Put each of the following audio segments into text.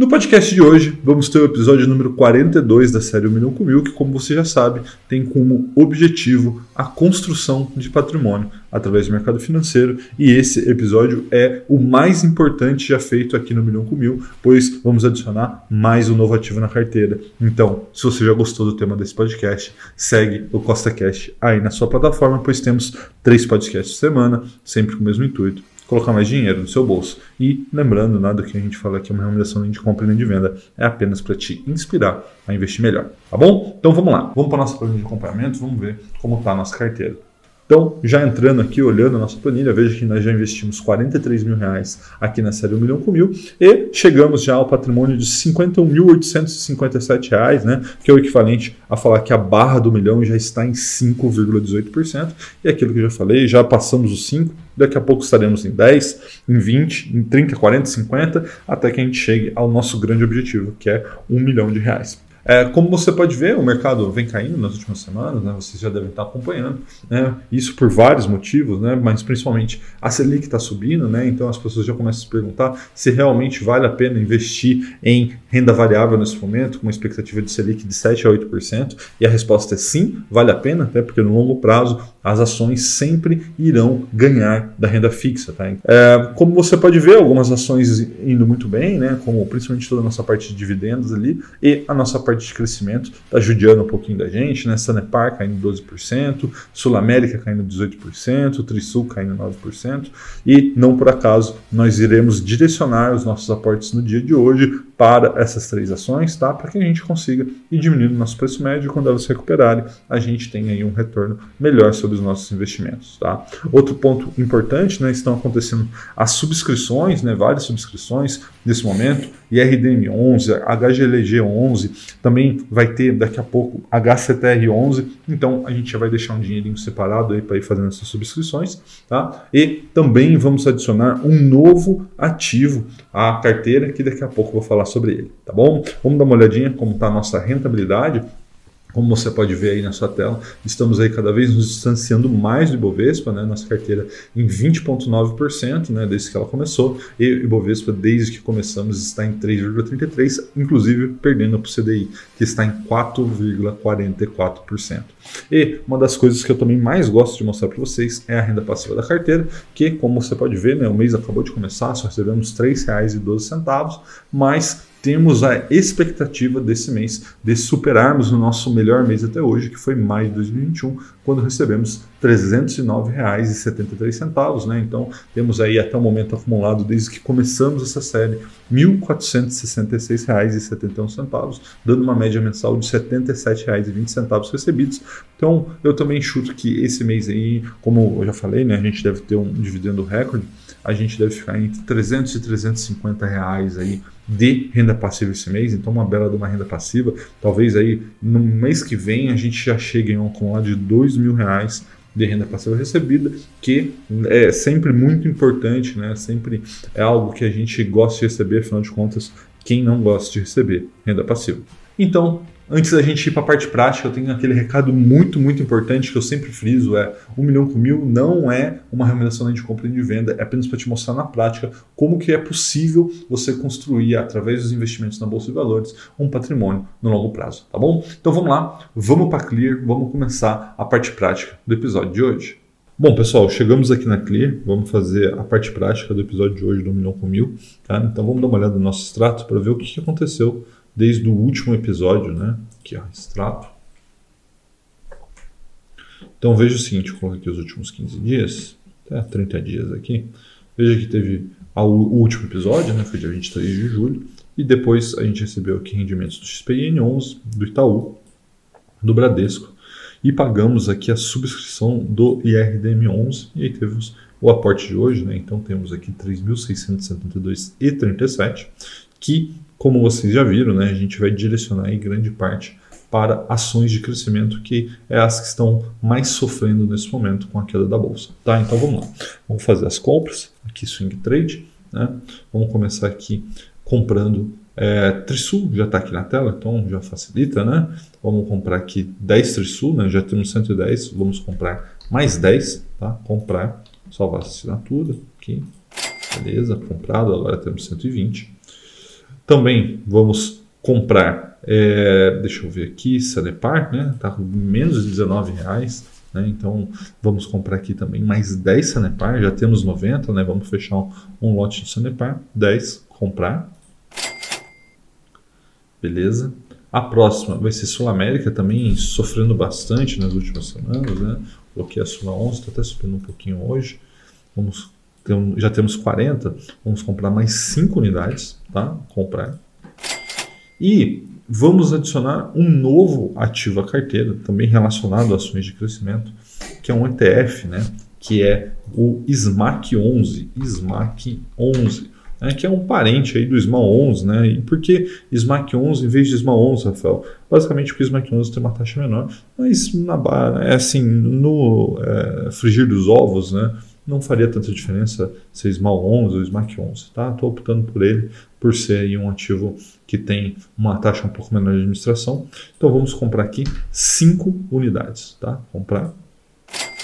No podcast de hoje, vamos ter o episódio número 42 da série 1 Milhão com Mil, que, como você já sabe, tem como objetivo a construção de patrimônio através do mercado financeiro. E esse episódio é o mais importante já feito aqui no Milhão com Mil, pois vamos adicionar mais um novo ativo na carteira. Então, se você já gostou do tema desse podcast, segue o Costa Cash aí na sua plataforma, pois temos três podcasts por semana, sempre com o mesmo intuito colocar mais dinheiro no seu bolso. E lembrando, nada que a gente fala aqui é uma recomendação de compra nem de venda, é apenas para te inspirar a investir melhor. Tá bom? Então vamos lá, vamos para a nossa planilha de acompanhamento, vamos ver como está a nossa carteira. Então, já entrando aqui, olhando a nossa planilha, veja que nós já investimos 43 mil reais aqui na série 1 milhão com mil e chegamos já ao patrimônio de 51.857 reais, né? Que é o equivalente a falar que a barra do milhão já está em 5,18%. E aquilo que eu já falei, já passamos os 5, daqui a pouco estaremos em 10, em 20, em 30, 40, 50, até que a gente chegue ao nosso grande objetivo, que é 1 milhão de reais. É, como você pode ver, o mercado vem caindo nas últimas semanas, né? vocês já devem estar acompanhando, né? isso por vários motivos, né? mas principalmente a Selic está subindo, né? então as pessoas já começam a se perguntar se realmente vale a pena investir em renda variável nesse momento, com uma expectativa de Selic de 7 a 8%, e a resposta é sim, vale a pena, até porque no longo prazo as ações sempre irão ganhar da renda fixa. Tá? É, como você pode ver, algumas ações indo muito bem, né? como principalmente toda a nossa parte de dividendos ali, e a nossa parte de crescimento está judiando um pouquinho da gente, né? Sanepar caindo 12%, Sul América caindo 18%, Trisul caindo 9%, e não por acaso nós iremos direcionar os nossos aportes no dia de hoje para essas três ações, tá? Para que a gente consiga ir diminuindo nosso preço médio quando elas se recuperarem, a gente tem aí um retorno melhor sobre os nossos investimentos, tá? Outro ponto importante, né? Estão acontecendo as subscrições, né? Várias subscrições nesse momento, IRDM 11, HGLG 11, também vai ter daqui a pouco HCTR 11, então a gente já vai deixar um dinheirinho separado aí para ir fazendo essas subscrições, tá? E também vamos adicionar um novo ativo à carteira que daqui a pouco eu vou falar sobre ele, tá bom? Vamos dar uma olhadinha como está a nossa rentabilidade. Como você pode ver aí na sua tela, estamos aí cada vez nos distanciando mais do Ibovespa, né? Nossa carteira em 20,9%, né? Desde que ela começou, e o Ibovespa, desde que começamos, está em 3,33%, inclusive perdendo para o CDI, que está em 4,44%. E uma das coisas que eu também mais gosto de mostrar para vocês é a renda passiva da carteira, que, como você pode ver, né? O mês acabou de começar, só recebemos R$ 3,12, mas temos a expectativa desse mês de superarmos o nosso melhor mês até hoje, que foi maio de 2021, quando recebemos R$ 309,73. Né? Então, temos aí até o momento acumulado, desde que começamos essa série, R$ 1.466,71, dando uma média mensal de R$ 77,20 recebidos. Então, eu também chuto que esse mês aí, como eu já falei, né, a gente deve ter um dividendo recorde, a gente deve ficar entre 300 e 350 reais aí de renda passiva esse mês, então uma bela de uma renda passiva. Talvez aí no mês que vem a gente já chegue em um acumulado de dois mil reais de renda passiva recebida, que é sempre muito importante, né? Sempre é algo que a gente gosta de receber, afinal de contas, quem não gosta de receber renda passiva. Então, Antes da gente ir para a parte prática, eu tenho aquele recado muito, muito importante que eu sempre friso: é um milhão com mil não é uma recomendação de compra e de venda, é apenas para te mostrar na prática como que é possível você construir, através dos investimentos na Bolsa de Valores, um patrimônio no longo prazo, tá bom? Então vamos lá, vamos para Clear, vamos começar a parte prática do episódio de hoje. Bom, pessoal, chegamos aqui na Clear, vamos fazer a parte prática do episódio de hoje do milhão com mil, tá? Então vamos dar uma olhada no nosso extrato para ver o que, aconteceu desde o último episódio, né? Aqui, ó, extrato. Então veja o seguinte, coloco aqui os últimos 15 dias, até 30 dias aqui. Veja que teve o último episódio, né? Foi dia 23 de julho. E depois a gente recebeu aqui rendimentos do XPN11, do Itaú, do Bradesco. E pagamos aqui a subscrição do IRDM11. E aí temos o aporte de hoje, né? Então temos aqui 3.672,37, que como vocês já viram, né, a gente vai direcionar em grande parte para ações de crescimento, que é as que estão mais sofrendo nesse momento com a queda da bolsa. Tá? Então vamos lá. Vamos fazer as compras, aqui swing trade. Né? Vamos começar aqui comprando é, Trisul, já está aqui na tela, então já facilita. Né? Vamos comprar aqui 10 Trisul, né? já temos 110, vamos comprar mais 10, tá? Comprar, salvar essa assinatura aqui. Beleza, comprado, agora temos 120. Também vamos comprar, é, deixa eu ver aqui, Sanepar, né? Tá com menos de 19 reais. Né? Então vamos comprar aqui também mais 10 Sanepar, já temos 90, né? vamos fechar um, um lote de Sanepar, 10, comprar. Beleza. A próxima vai ser Sul América, também sofrendo bastante nas últimas semanas. Né? Coloquei a Sula 11, está até subindo um pouquinho hoje. Vamos ter um, já temos 40, vamos comprar mais 5 unidades, tá? Comprar. E vamos adicionar um novo ativo à carteira, também relacionado a ações de crescimento, que é um ETF, né? Que é o SMAC 11. SMAC 11 né, que é um parente aí do SMAL 11, né? E por que SMAC 11 em vez de SMAL 11, Rafael? Basicamente porque o SMAC 11 tem uma taxa menor, mas na é assim, no é, frigir dos ovos, né? Não faria tanta diferença se é SMAL 11 ou SMAC 11, tá? Estou optando por ele por ser aí um ativo que tem uma taxa um pouco menor de administração. Então vamos comprar aqui 5 unidades, tá? Comprar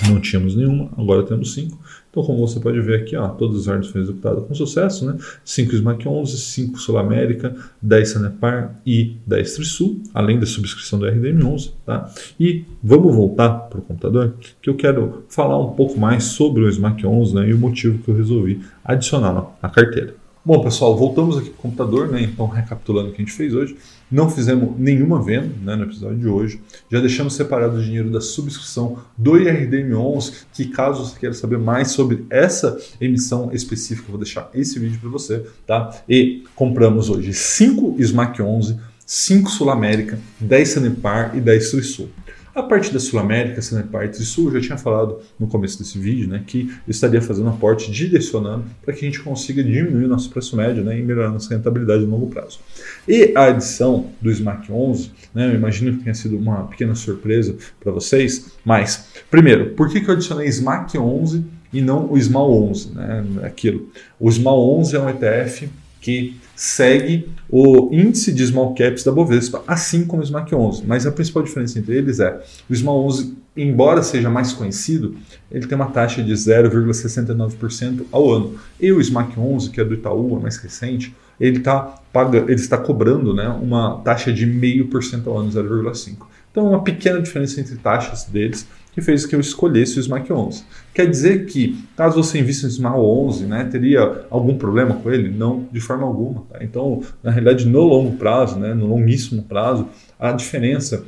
não tínhamos nenhuma, agora temos 5. Então, como você pode ver aqui, ó, todas as ordens foram executadas com sucesso, né? 5 SMAC 11, 5 Sul América, 10 Sanepar e 10 Trisul, além da subscrição do RDM 11, tá? E vamos voltar para o computador, que eu quero falar um pouco mais sobre o SMAC 11 né, e o motivo que eu resolvi adicioná-lo à carteira. Bom, pessoal, voltamos aqui para o computador, né? Então, recapitulando o que a gente fez hoje, não fizemos nenhuma venda né, no episódio de hoje. Já deixamos separado o dinheiro da subscrição do IRDM11, que caso você queira saber mais sobre essa emissão específica, vou deixar esse vídeo para você, tá? E compramos hoje 5 SMAC 11, 5 Sul América, 10 Sanepar e 10 Trisul. A parte da Sul-América, Sanepar e Sul, eu já tinha falado no começo desse vídeo, né, que eu estaria fazendo aporte direcionando para que a gente consiga diminuir o nosso preço médio né, e melhorar nossa rentabilidade no longo prazo. E a adição do SMAC 11, né, eu imagino que tenha sido uma pequena surpresa para vocês, mas, primeiro, por que, que eu adicionei SMAC 11 e não o SMAL 11? Né, aquilo. O SMAL 11 é um ETF que segue o índice de small caps da Bovespa, assim como o SMAC 11. Mas a principal diferença entre eles é o small 11, embora seja mais conhecido, ele tem uma taxa de 0,69% ao ano. E o SMAC 11, que é do Itaú, é mais recente, ele, tá paga, ele está cobrando né, uma taxa de 0,5% ao ano, 0,5%. Então, uma pequena diferença entre taxas deles que fez que eu escolhesse o SMAC 11. Quer dizer que, caso você invista no SMAC 11, né, teria algum problema com ele? Não, de forma alguma. Tá? Então, na realidade, no longo prazo, né, no longuíssimo prazo, a diferença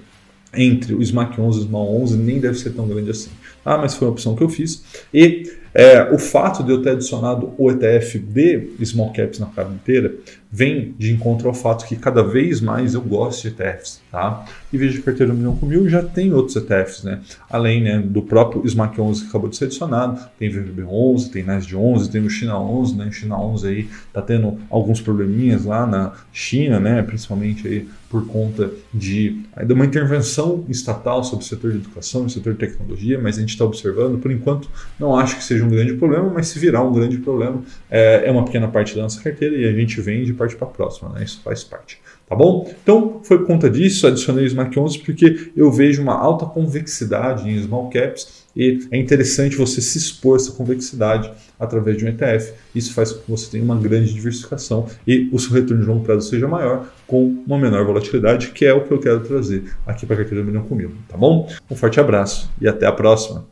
entre o SMAC 11 e o SMAC 11 nem deve ser tão grande assim. Ah, mas foi uma opção que eu fiz. E é, o fato de eu ter adicionado o ETF de Small Caps na carteira vem de encontro ao fato que cada vez mais eu gosto de ETFs, tá? E veja que carteira do milhão com mil já tem outros ETFs, né? Além né, do próprio SMAC 11 que acabou de ser adicionado, tem VVB 11, tem NASD 11, tem o China 11, né? O China 11 aí tá tendo alguns probleminhas lá na China, né? Principalmente aí por conta de, de uma intervenção estatal sobre o setor de educação e setor de tecnologia, mas a gente está observando, por enquanto, não acho que seja um grande problema, mas se virar um grande problema, é, é uma pequena parte da nossa carteira e a gente vende parte para a próxima, né? Isso faz parte. Tá bom? Então, foi por conta disso, adicionei o SMAC 11 porque eu vejo uma alta convexidade em small caps e é interessante você se expor essa convexidade através de um ETF. Isso faz com que você tenha uma grande diversificação e o seu retorno de longo prazo seja maior com uma menor volatilidade, que é o que eu quero trazer aqui para a carteira do Milhão Comigo. Tá bom? Um forte abraço e até a próxima.